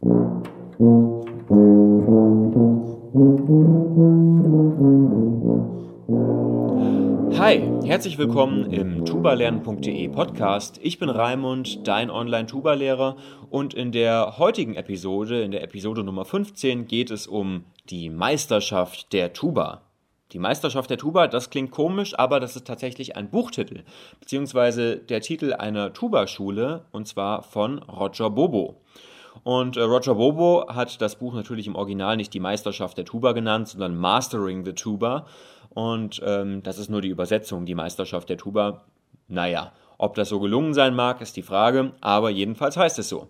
Hi, herzlich willkommen im tubalernen.de Podcast. Ich bin Raimund, dein Online-Tuba-Lehrer und in der heutigen Episode, in der Episode Nummer 15, geht es um die Meisterschaft der Tuba. Die Meisterschaft der Tuba, das klingt komisch, aber das ist tatsächlich ein Buchtitel, beziehungsweise der Titel einer Tuba-Schule und zwar von Roger Bobo. Und äh, Roger Bobo hat das Buch natürlich im Original nicht die Meisterschaft der Tuba genannt, sondern Mastering the Tuba. Und ähm, das ist nur die Übersetzung, die Meisterschaft der Tuba. Naja, ob das so gelungen sein mag, ist die Frage, aber jedenfalls heißt es so.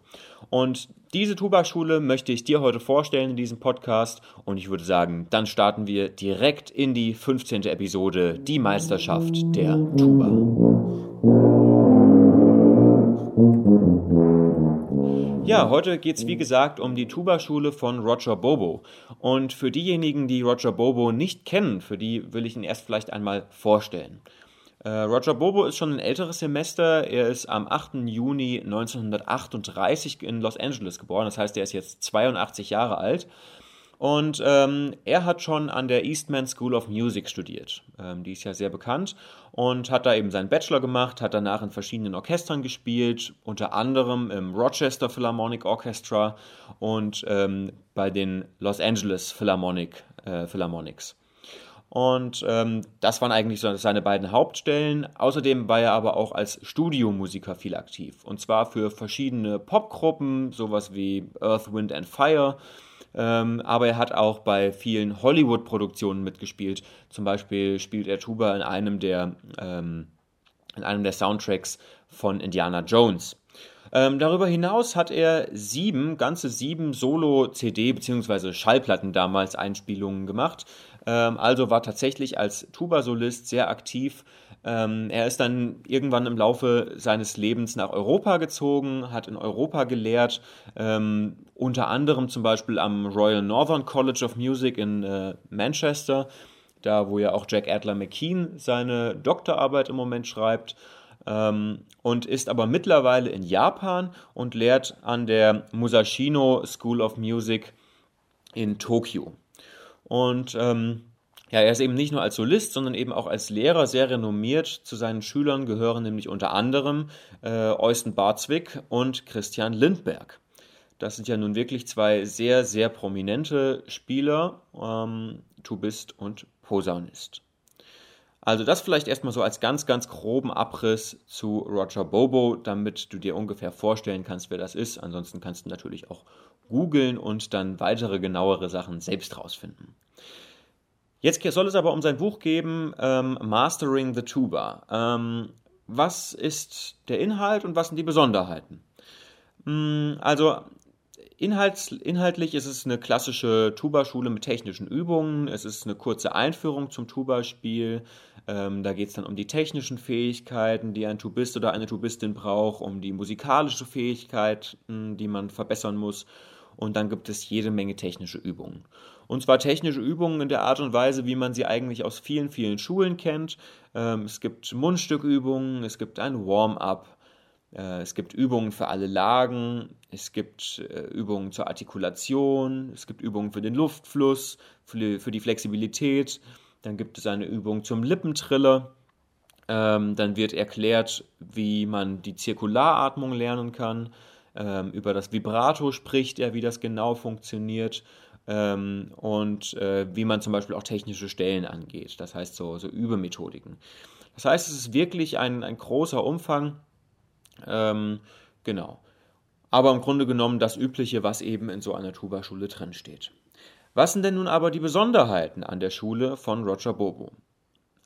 Und diese Tuba-Schule möchte ich dir heute vorstellen in diesem Podcast und ich würde sagen, dann starten wir direkt in die 15. Episode, die Meisterschaft der Tuba. Ja, heute geht es wie gesagt um die Tuba-Schule von Roger Bobo. Und für diejenigen, die Roger Bobo nicht kennen, für die will ich ihn erst vielleicht einmal vorstellen. Äh, Roger Bobo ist schon ein älteres Semester. Er ist am 8. Juni 1938 in Los Angeles geboren. Das heißt, er ist jetzt 82 Jahre alt. Und ähm, er hat schon an der Eastman School of Music studiert. Ähm, die ist ja sehr bekannt und hat da eben seinen Bachelor gemacht, hat danach in verschiedenen Orchestern gespielt, unter anderem im Rochester Philharmonic Orchestra und ähm, bei den Los Angeles Philharmonic, äh, Philharmonics. Und ähm, das waren eigentlich so seine beiden Hauptstellen. Außerdem war er aber auch als Studiomusiker viel aktiv. Und zwar für verschiedene Popgruppen, sowas wie Earth, Wind and Fire ähm, aber er hat auch bei vielen Hollywood-Produktionen mitgespielt. Zum Beispiel spielt er Tuba in einem der, ähm, in einem der Soundtracks von Indiana Jones. Ähm, darüber hinaus hat er sieben, ganze sieben Solo-CD- bzw. Schallplatten damals Einspielungen gemacht. Ähm, also war tatsächlich als Tuba-Solist sehr aktiv ähm, er ist dann irgendwann im Laufe seines Lebens nach Europa gezogen, hat in Europa gelehrt, ähm, unter anderem zum Beispiel am Royal Northern College of Music in äh, Manchester, da wo ja auch Jack Adler McKean seine Doktorarbeit im Moment schreibt. Und ist aber mittlerweile in Japan und lehrt an der Musashino School of Music in Tokio. Und ähm, ja, er ist eben nicht nur als Solist, sondern eben auch als Lehrer sehr renommiert. Zu seinen Schülern gehören nämlich unter anderem äh, Eusten Barzwick und Christian Lindberg. Das sind ja nun wirklich zwei sehr, sehr prominente Spieler, ähm, Tubist und Posaunist. Also das vielleicht erstmal so als ganz, ganz groben Abriss zu Roger Bobo, damit du dir ungefähr vorstellen kannst, wer das ist. Ansonsten kannst du natürlich auch googeln und dann weitere genauere Sachen selbst rausfinden. Jetzt soll es aber um sein Buch geben, ähm, Mastering the Tuba. Ähm, was ist der Inhalt und was sind die Besonderheiten? Hm, also inhalts, inhaltlich ist es eine klassische Tuba-Schule mit technischen Übungen. Es ist eine kurze Einführung zum Tuba-Spiel. Ähm, da geht es dann um die technischen Fähigkeiten, die ein Tubist oder eine Tubistin braucht, um die musikalische Fähigkeit, die man verbessern muss. Und dann gibt es jede Menge technische Übungen. Und zwar technische Übungen in der Art und Weise, wie man sie eigentlich aus vielen, vielen Schulen kennt. Ähm, es gibt Mundstückübungen, es gibt ein Warm-up, äh, es gibt Übungen für alle Lagen, es gibt äh, Übungen zur Artikulation, es gibt Übungen für den Luftfluss, für die, Flexibilität. Dann gibt es eine Übung zum Lippentriller. Ähm, dann wird erklärt, wie man die Zirkularatmung lernen kann. Ähm, über das Vibrato spricht er, wie das genau funktioniert ähm, und äh, wie man zum Beispiel auch technische Stellen angeht. Das heißt so, so Übemethodiken. Das heißt, es ist wirklich ein, ein großer Umfang. Ähm, genau. Aber im Grunde genommen das Übliche, was eben in so einer Tuba-Schule drinsteht. Was sind denn nun aber die Besonderheiten an der Schule von Roger Bobo?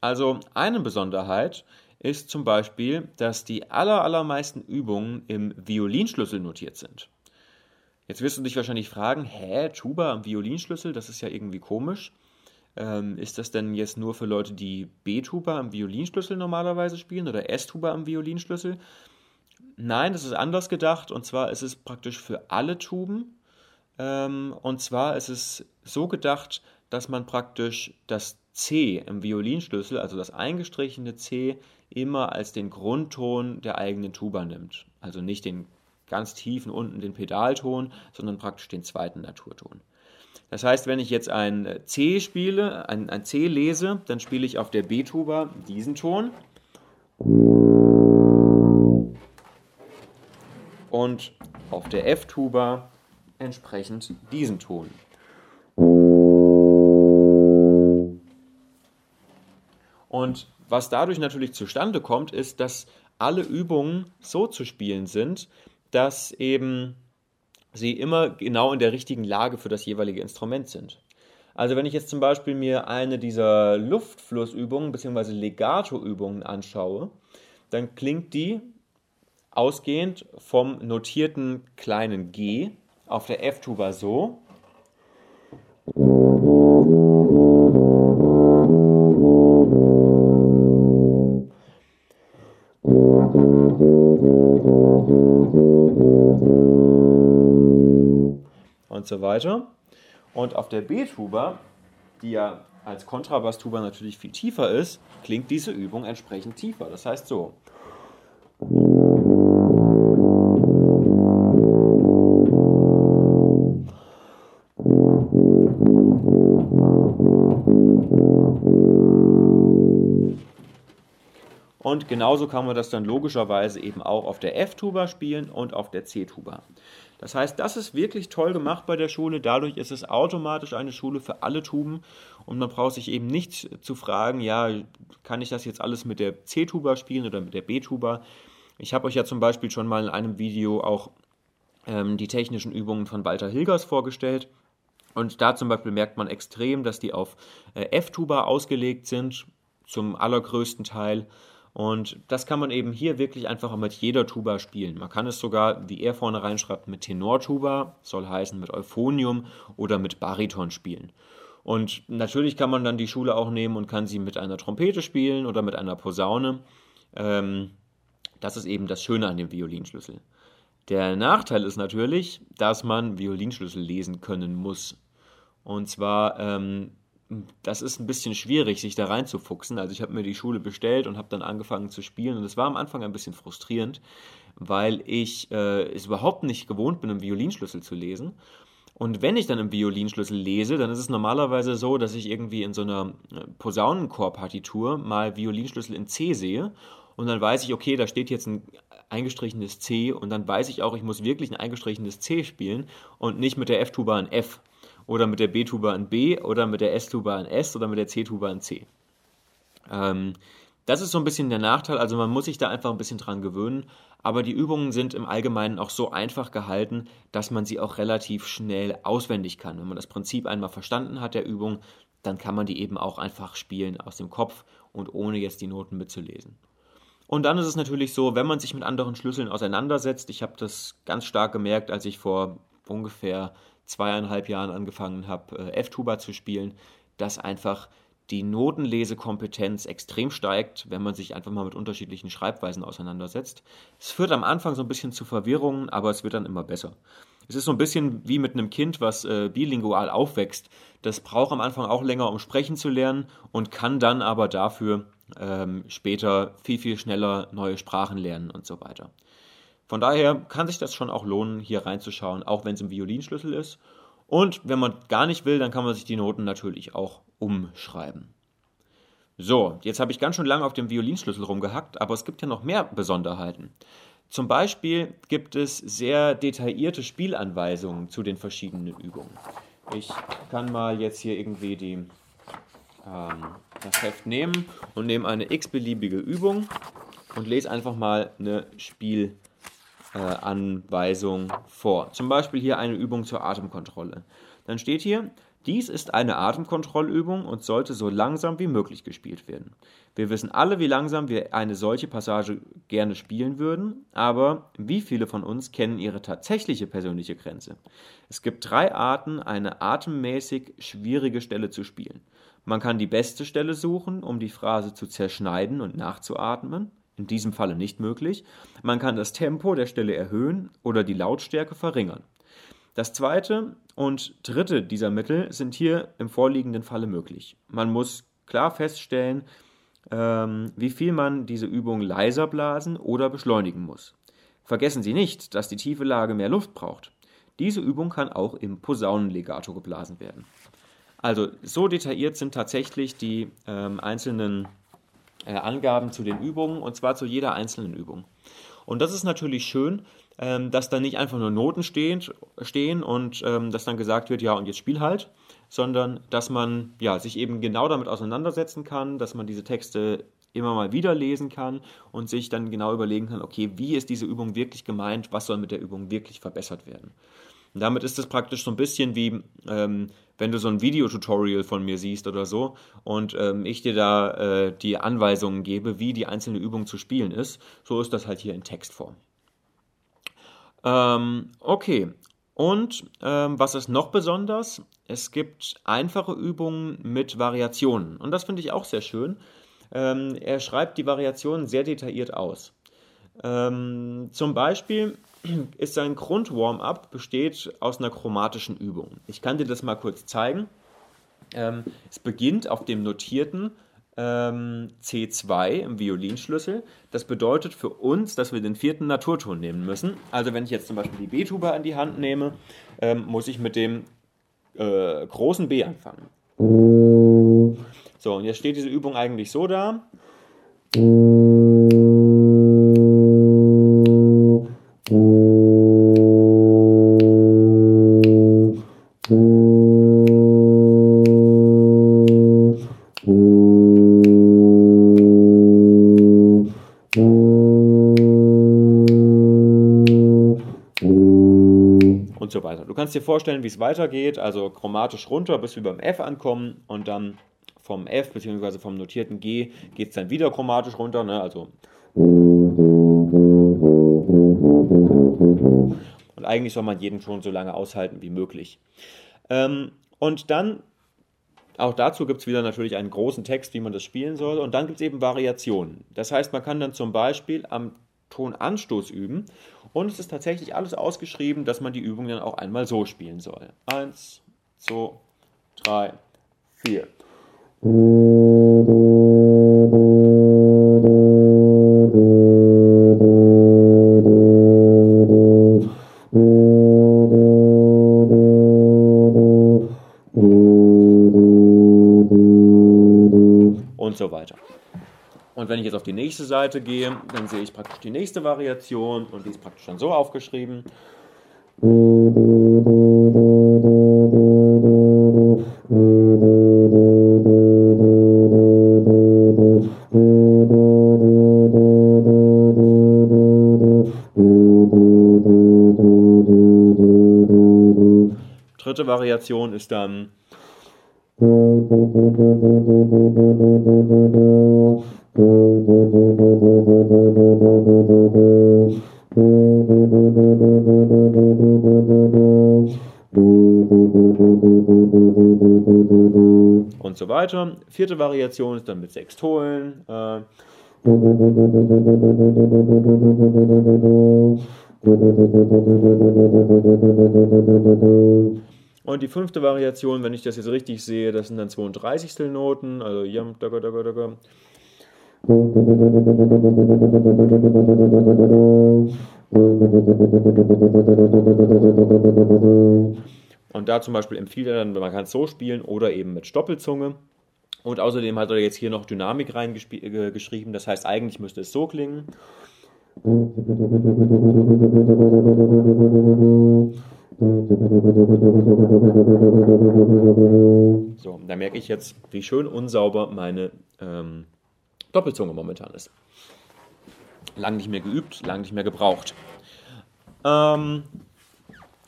Also eine Besonderheit ist zum Beispiel, dass die aller, allermeisten Übungen im Violinschlüssel notiert sind. Jetzt wirst du dich wahrscheinlich fragen, hä, Tuba am Violinschlüssel, das ist ja irgendwie komisch. Ähm, ist das denn jetzt nur für Leute, die B-Tuba am Violinschlüssel normalerweise spielen oder S-Tuba am Violinschlüssel? Nein, das ist anders gedacht und zwar ist es praktisch für alle Tuben. Ähm, und zwar ist es so gedacht, dass man praktisch das C im Violinschlüssel, also das eingestrichene C, immer als den Grundton der eigenen Tuba nimmt. Also nicht den ganz tiefen unten den Pedalton, sondern praktisch den zweiten Naturton. Das heißt, wenn ich jetzt ein C spiele, ein, ein C lese, dann spiele ich auf der B-Tuba diesen Ton. Und auf der F-Tuba entsprechend diesen Ton. Und was dadurch natürlich zustande kommt, ist, dass alle Übungen so zu spielen sind, dass eben sie immer genau in der richtigen Lage für das jeweilige Instrument sind. Also wenn ich jetzt zum Beispiel mir eine dieser Luftflussübungen bzw. Legato-Übungen anschaue, dann klingt die ausgehend vom notierten kleinen G auf der F-Tuba so. Und so weiter. Und auf der B-Tuba, die ja als Kontrabass-Tuba natürlich viel tiefer ist, klingt diese Übung entsprechend tiefer. Das heißt so. Und genauso kann man das dann logischerweise eben auch auf der F-Tuba spielen und auf der C-Tuba. Das heißt, das ist wirklich toll gemacht bei der Schule. Dadurch ist es automatisch eine Schule für alle Tuben und man braucht sich eben nicht zu fragen, ja, kann ich das jetzt alles mit der C-Tuba spielen oder mit der B-Tuba? Ich habe euch ja zum Beispiel schon mal in einem Video auch ähm, die technischen Übungen von Walter Hilgers vorgestellt. Und da zum Beispiel merkt man extrem, dass die auf äh, F-Tuba ausgelegt sind, zum allergrößten Teil. Und das kann man eben hier wirklich einfach mit jeder Tuba spielen. Man kann es sogar, wie er vorne reinschreibt, mit Tenortuba, soll heißen mit Euphonium oder mit Bariton spielen. Und natürlich kann man dann die Schule auch nehmen und kann sie mit einer Trompete spielen oder mit einer Posaune. Ähm, das ist eben das Schöne an dem Violinschlüssel. Der Nachteil ist natürlich, dass man Violinschlüssel lesen können muss. Und zwar ähm, das ist ein bisschen schwierig, sich da reinzufuchsen. Also ich habe mir die Schule bestellt und habe dann angefangen zu spielen und es war am Anfang ein bisschen frustrierend, weil ich äh, es überhaupt nicht gewohnt bin, einen Violinschlüssel zu lesen. Und wenn ich dann im Violinschlüssel lese, dann ist es normalerweise so, dass ich irgendwie in so einer äh, Posaunenchor-Partitur mal Violinschlüssel in C sehe und dann weiß ich, okay, da steht jetzt ein eingestrichenes C und dann weiß ich auch, ich muss wirklich ein eingestrichenes C spielen und nicht mit der F-Tuba ein F oder mit der B-Tuba ein B oder mit der S-Tuba ein S oder mit der C-Tuba ein C. Ähm, das ist so ein bisschen der Nachteil, also man muss sich da einfach ein bisschen dran gewöhnen, aber die Übungen sind im Allgemeinen auch so einfach gehalten, dass man sie auch relativ schnell auswendig kann. Wenn man das Prinzip einmal verstanden hat der Übung, dann kann man die eben auch einfach spielen aus dem Kopf und ohne jetzt die Noten mitzulesen. Und dann ist es natürlich so, wenn man sich mit anderen Schlüsseln auseinandersetzt, ich habe das ganz stark gemerkt, als ich vor ungefähr zweieinhalb Jahren angefangen habe, äh, F-Tuba zu spielen, dass einfach die Notenlesekompetenz extrem steigt, wenn man sich einfach mal mit unterschiedlichen Schreibweisen auseinandersetzt. Es führt am Anfang so ein bisschen zu Verwirrungen, aber es wird dann immer besser. Es ist so ein bisschen wie mit einem Kind, was äh, bilingual aufwächst. Das braucht am Anfang auch länger, um sprechen zu lernen und kann dann aber dafür ähm, später viel, viel schneller neue Sprachen lernen und so weiter. Von daher kann sich das schon auch lohnen, hier reinzuschauen, auch wenn es im Violinschlüssel ist. Und wenn man gar nicht will, dann kann man sich die Noten natürlich auch umschreiben. So, jetzt habe ich ganz schön lange auf dem Violinschlüssel rumgehackt, aber es gibt ja noch mehr Besonderheiten. Zum Beispiel gibt es sehr detaillierte Spielanweisungen zu den verschiedenen Übungen. Ich kann mal jetzt hier irgendwie die, ähm, das Heft nehmen und nehme eine x-beliebige Übung und lese einfach mal eine Spielanweisung äh, Anweisung vor. Zum Beispiel hier eine Übung zur Atemkontrolle. Dann steht hier, dies ist eine Atemkontrollübung und sollte so langsam wie möglich gespielt werden. Wir wissen alle, wie langsam wir eine solche Passage gerne spielen würden, aber wie viele von uns kennen ihre tatsächliche persönliche Grenze? Es gibt drei Arten, eine atemmäßig schwierige Stelle zu spielen. Man kann die beste Stelle suchen, um die Phrase zu zerschneiden und nachzuatmen in diesem Falle nicht möglich. Man kann das Tempo der Stelle erhöhen oder die Lautstärke verringern. Das zweite und dritte dieser Mittel sind hier im vorliegenden Falle möglich. Man muss klar feststellen, ähm, wie viel man diese Übung leiser blasen oder beschleunigen muss. Vergessen Sie nicht, dass die tiefe Lage mehr Luft braucht. Diese Übung kann auch im Posaunenlegato geblasen werden. Also so detailliert sind tatsächlich die ähm, einzelnen äh, Angaben zu den Übungen und zwar zu jeder einzelnen Übung. Und das ist natürlich schön, ähm, dass da nicht einfach nur Noten stehen, stehen und ähm, dass dann gesagt wird, ja und jetzt spiel halt, sondern dass man ja, sich eben genau damit auseinandersetzen kann, dass man diese Texte immer mal wieder lesen kann und sich dann genau überlegen kann, okay, wie ist diese Übung wirklich gemeint, was soll mit der Übung wirklich verbessert werden. Und damit ist es praktisch so ein bisschen wie, ähm, wenn du so ein Videotutorial von mir siehst oder so und ähm, ich dir da äh, die Anweisungen gebe, wie die einzelne Übung zu spielen ist. So ist das halt hier in Textform. Ähm, okay, und ähm, was ist noch besonders? Es gibt einfache Übungen mit Variationen. Und das finde ich auch sehr schön. Ähm, er schreibt die Variationen sehr detailliert aus. Ähm, zum Beispiel ist sein Grund-Warm-up besteht aus einer chromatischen Übung. Ich kann dir das mal kurz zeigen. Ähm, es beginnt auf dem notierten ähm, C2 im Violinschlüssel. Das bedeutet für uns, dass wir den vierten Naturton nehmen müssen. Also wenn ich jetzt zum Beispiel die B-Tuba in die Hand nehme, ähm, muss ich mit dem äh, großen B anfangen. So, und jetzt steht diese Übung eigentlich so da. So weiter. Du kannst dir vorstellen, wie es weitergeht, also chromatisch runter, bis wir beim F ankommen und dann vom F bzw. vom notierten G geht es dann wieder chromatisch runter, ne? also und eigentlich soll man jeden Ton so lange aushalten wie möglich. Ähm, und dann, auch dazu gibt es wieder natürlich einen großen Text, wie man das spielen soll. Und dann gibt es eben Variationen. Das heißt, man kann dann zum Beispiel am Tonanstoß üben. Und es ist tatsächlich alles ausgeschrieben, dass man die Übung dann auch einmal so spielen soll. Eins, zwei, drei, vier. Und wenn ich jetzt auf die nächste Seite gehe, dann sehe ich praktisch die nächste Variation und die ist praktisch dann so aufgeschrieben. Dritte Variation ist dann und so weiter. Vierte Variation ist dann mit sechs Tolen. Äh, und die fünfte Variation, wenn ich das jetzt richtig sehe, das sind dann 32. Noten, also Yam, daga, daga, daga. Und da zum Beispiel empfiehlt er dann, man kann es so spielen oder eben mit Stoppelzunge. Und außerdem hat er jetzt hier noch Dynamik reingeschrieben, äh, das heißt eigentlich müsste es so klingen. So, da merke ich jetzt, wie schön unsauber meine ähm, Doppelzunge momentan ist. Lang nicht mehr geübt, lang nicht mehr gebraucht. Ähm,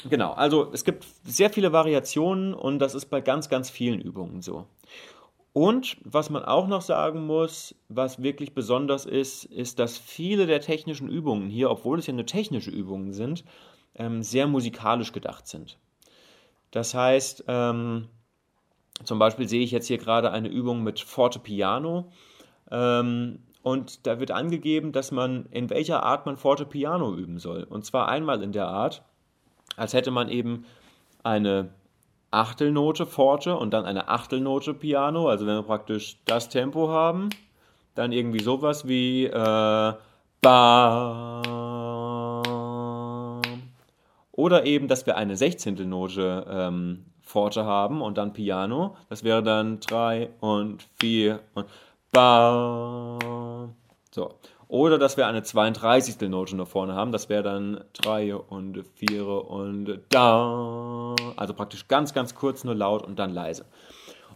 genau, also es gibt sehr viele Variationen und das ist bei ganz, ganz vielen Übungen so. Und was man auch noch sagen muss, was wirklich besonders ist, ist, dass viele der technischen Übungen hier, obwohl es ja nur technische Übungen sind, ähm, sehr musikalisch gedacht sind. Das heißt, ähm, zum Beispiel sehe ich jetzt hier gerade eine Übung mit Forte Piano. Ähm, und da wird angegeben, dass man in welcher Art man Forte Piano üben soll. Und zwar einmal in der Art, als hätte man eben eine Achtelnote Forte und dann eine Achtelnote Piano. Also wenn wir praktisch das Tempo haben, dann irgendwie sowas wie äh, ba Oder eben, dass wir eine Sechzehntelnote ähm, Forte haben und dann Piano. Das wäre dann 3 und 4 und Ba. So. Oder dass wir eine 32. Note nach vorne haben. Das wäre dann 3 und 4 und Da. Also praktisch ganz, ganz kurz nur laut und dann leise.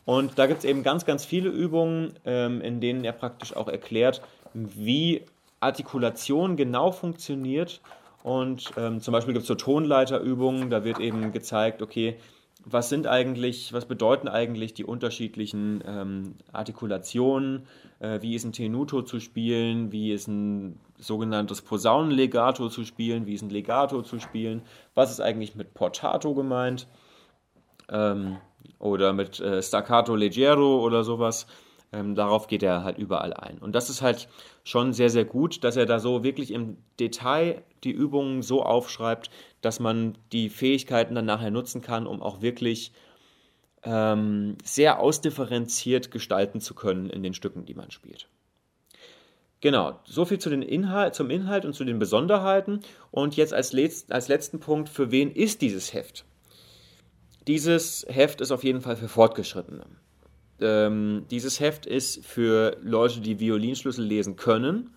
Und da gibt es eben ganz, ganz viele Übungen, ähm, in denen er praktisch auch erklärt, wie Artikulation genau funktioniert. Und ähm, zum Beispiel gibt es so Tonleiterübungen, da wird eben gezeigt, okay, was sind eigentlich, was bedeuten eigentlich die unterschiedlichen ähm, Artikulationen, äh, wie ist ein Tenuto zu spielen, wie ist ein sogenanntes Posaunenlegato zu spielen, wie ist ein Legato zu spielen, was ist eigentlich mit Portato gemeint? Ähm, oder mit äh, Staccato Leggero oder sowas. Ähm, darauf geht er halt überall ein. Und das ist halt schon sehr, sehr gut, dass er da so wirklich im Detail die Übungen so aufschreibt, dass man die Fähigkeiten dann nachher nutzen kann, um auch wirklich ähm, sehr ausdifferenziert gestalten zu können in den Stücken, die man spielt. Genau, soviel zu den Inhalt, zum Inhalt und zu den Besonderheiten. Und jetzt als, letzt, als letzten Punkt, für wen ist dieses Heft? Dieses Heft ist auf jeden Fall für Fortgeschrittene. Ähm, dieses Heft ist für Leute, die Violinschlüssel lesen können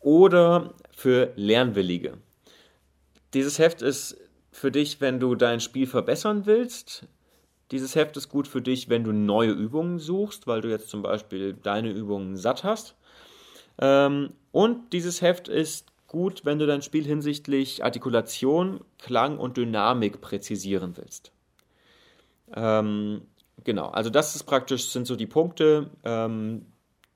oder für Lernwillige. Dieses Heft ist für dich, wenn du dein Spiel verbessern willst. Dieses Heft ist gut für dich, wenn du neue Übungen suchst, weil du jetzt zum Beispiel deine Übungen satt hast. Ähm, und dieses Heft ist gut, wenn du dein Spiel hinsichtlich Artikulation, Klang und Dynamik präzisieren willst. Ähm, genau, also das ist praktisch, sind so die Punkte, ähm,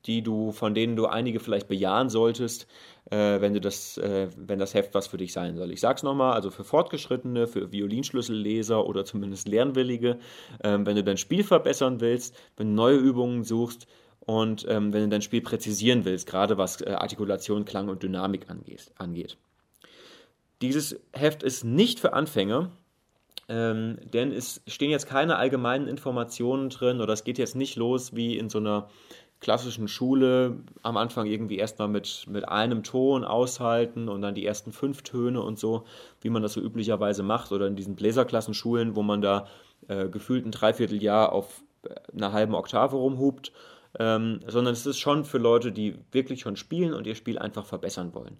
die du, von denen du einige vielleicht bejahen solltest, äh, wenn du das, äh, wenn das Heft was für dich sein soll. Ich sag's nochmal, also für Fortgeschrittene, für Violinschlüsselleser oder zumindest Lernwillige, äh, wenn du dein Spiel verbessern willst, wenn du neue Übungen suchst und ähm, wenn du dein Spiel präzisieren willst, gerade was äh, Artikulation, Klang und Dynamik angeht. angeht. Dieses Heft ist nicht für Anfänger, ähm, denn es stehen jetzt keine allgemeinen Informationen drin oder es geht jetzt nicht los wie in so einer klassischen Schule am Anfang irgendwie erstmal mit, mit einem Ton aushalten und dann die ersten fünf Töne und so, wie man das so üblicherweise macht oder in diesen Bläserklassenschulen, wo man da äh, gefühlt ein Dreivierteljahr auf äh, einer halben Oktave rumhupt, ähm, sondern es ist schon für Leute, die wirklich schon spielen und ihr Spiel einfach verbessern wollen.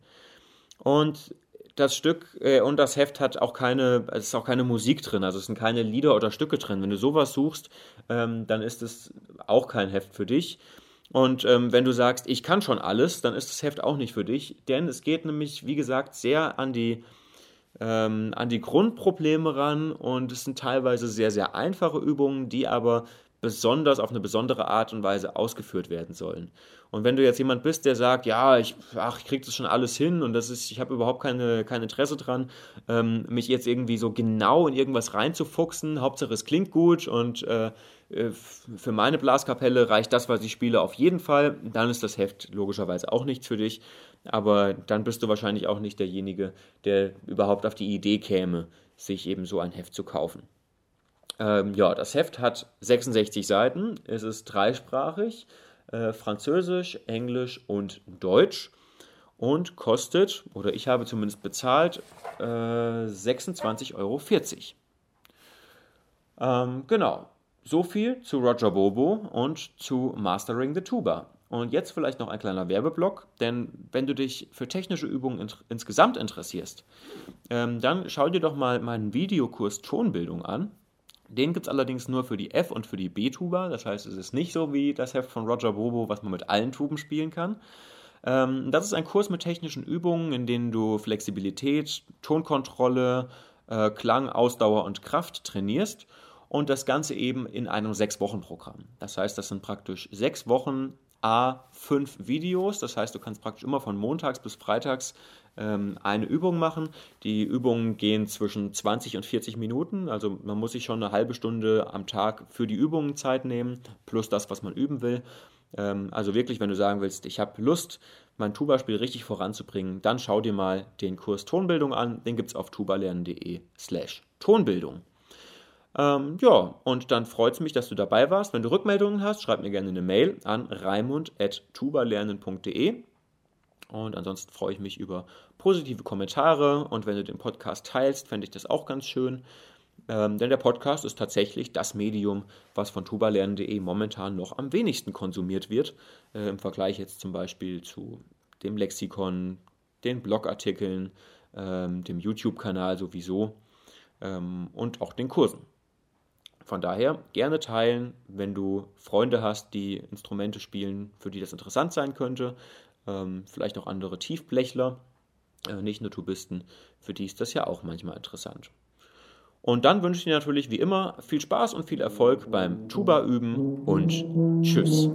Und das Stück äh, und das Heft hat auch keine, es ist auch keine Musik drin, also es sind keine Lieder oder Stücke drin. Wenn du sowas suchst, ähm, dann ist es auch kein Heft für dich. Und ähm, wenn du sagst, ich kann schon alles, dann ist das Heft auch nicht für dich, denn es geht nämlich, wie gesagt, sehr an die, ähm, an die Grundprobleme ran und es sind teilweise sehr, sehr einfache Übungen, die aber besonders auf eine besondere Art und Weise ausgeführt werden sollen. Und wenn du jetzt jemand bist, der sagt, ja, ich, ach, ich krieg das schon alles hin und das ist, ich habe überhaupt keine, kein Interesse dran, ähm, mich jetzt irgendwie so genau in irgendwas reinzufuchsen, Hauptsache es klingt gut und äh, äh für meine Blaskapelle reicht das, was ich spiele, auf jeden Fall. Dann ist das Heft logischerweise auch nichts für dich, aber dann bist du wahrscheinlich auch nicht derjenige, der überhaupt auf die Idee käme, sich eben so ein Heft zu kaufen. Ähm, ja, das Heft hat 66 Seiten, es ist dreisprachig, äh, Französisch, Englisch und Deutsch und kostet, oder ich habe zumindest bezahlt, äh, 26,40 Euro. Ähm, genau, so viel zu Roger Bobo und zu Mastering the Tuba. Und jetzt vielleicht noch ein kleiner Werbeblock, denn wenn du dich für technische Übungen in, insgesamt interessierst, ähm, dann schau dir doch mal meinen Videokurs Tonbildung an. Den gibt es allerdings nur für die F- und für die B-Tuba. Das heißt, es ist nicht so wie das Heft von Roger Bobo, was man mit allen Tuben spielen kann. Ähm, das ist ein Kurs mit technischen Übungen, in denen du Flexibilität, Tonkontrolle, äh, Klang, Ausdauer und Kraft trainierst. Und das Ganze eben in einem Sechs-Wochen-Programm. Das heißt, das sind praktisch sechs Wochen A, fünf Videos. Das heißt, du kannst praktisch immer von montags bis freitags ähm, eine Übung machen. Die Übungen gehen zwischen 20 und 40 Minuten, also man muss sich schon eine halbe Stunde am Tag für die Übungen Zeit nehmen, plus das, was man üben will. Ähm, also wirklich, wenn du sagen willst, ich habe Lust, mein Tuba-Spiel richtig voranzubringen, dann schau dir mal den Kurs Tonbildung an. Den gibt es auf tubalernen.de slash Tonbildung. Ähm, ja, und dann freut es mich, dass du dabei warst. Wenn du Rückmeldungen hast, schreib mir gerne eine Mail an raimund.tubalernen.de Und ansonsten freue ich mich über positive Kommentare und wenn du den Podcast teilst, fände ich das auch ganz schön. Ähm, denn der Podcast ist tatsächlich das Medium, was von tubalernen.de momentan noch am wenigsten konsumiert wird. Äh, Im Vergleich jetzt zum Beispiel zu dem Lexikon, den Blogartikeln, ähm, dem YouTube-Kanal sowieso ähm, und auch den Kursen. Von daher gerne teilen, wenn du Freunde hast, die Instrumente spielen, für die das interessant sein könnte. Ähm, vielleicht auch andere Tiefblechler, äh, nicht nur Tubisten, für die ist das ja auch manchmal interessant. Und dann wünsche ich dir natürlich wie immer viel Spaß und viel Erfolg beim Tuba üben und tschüss.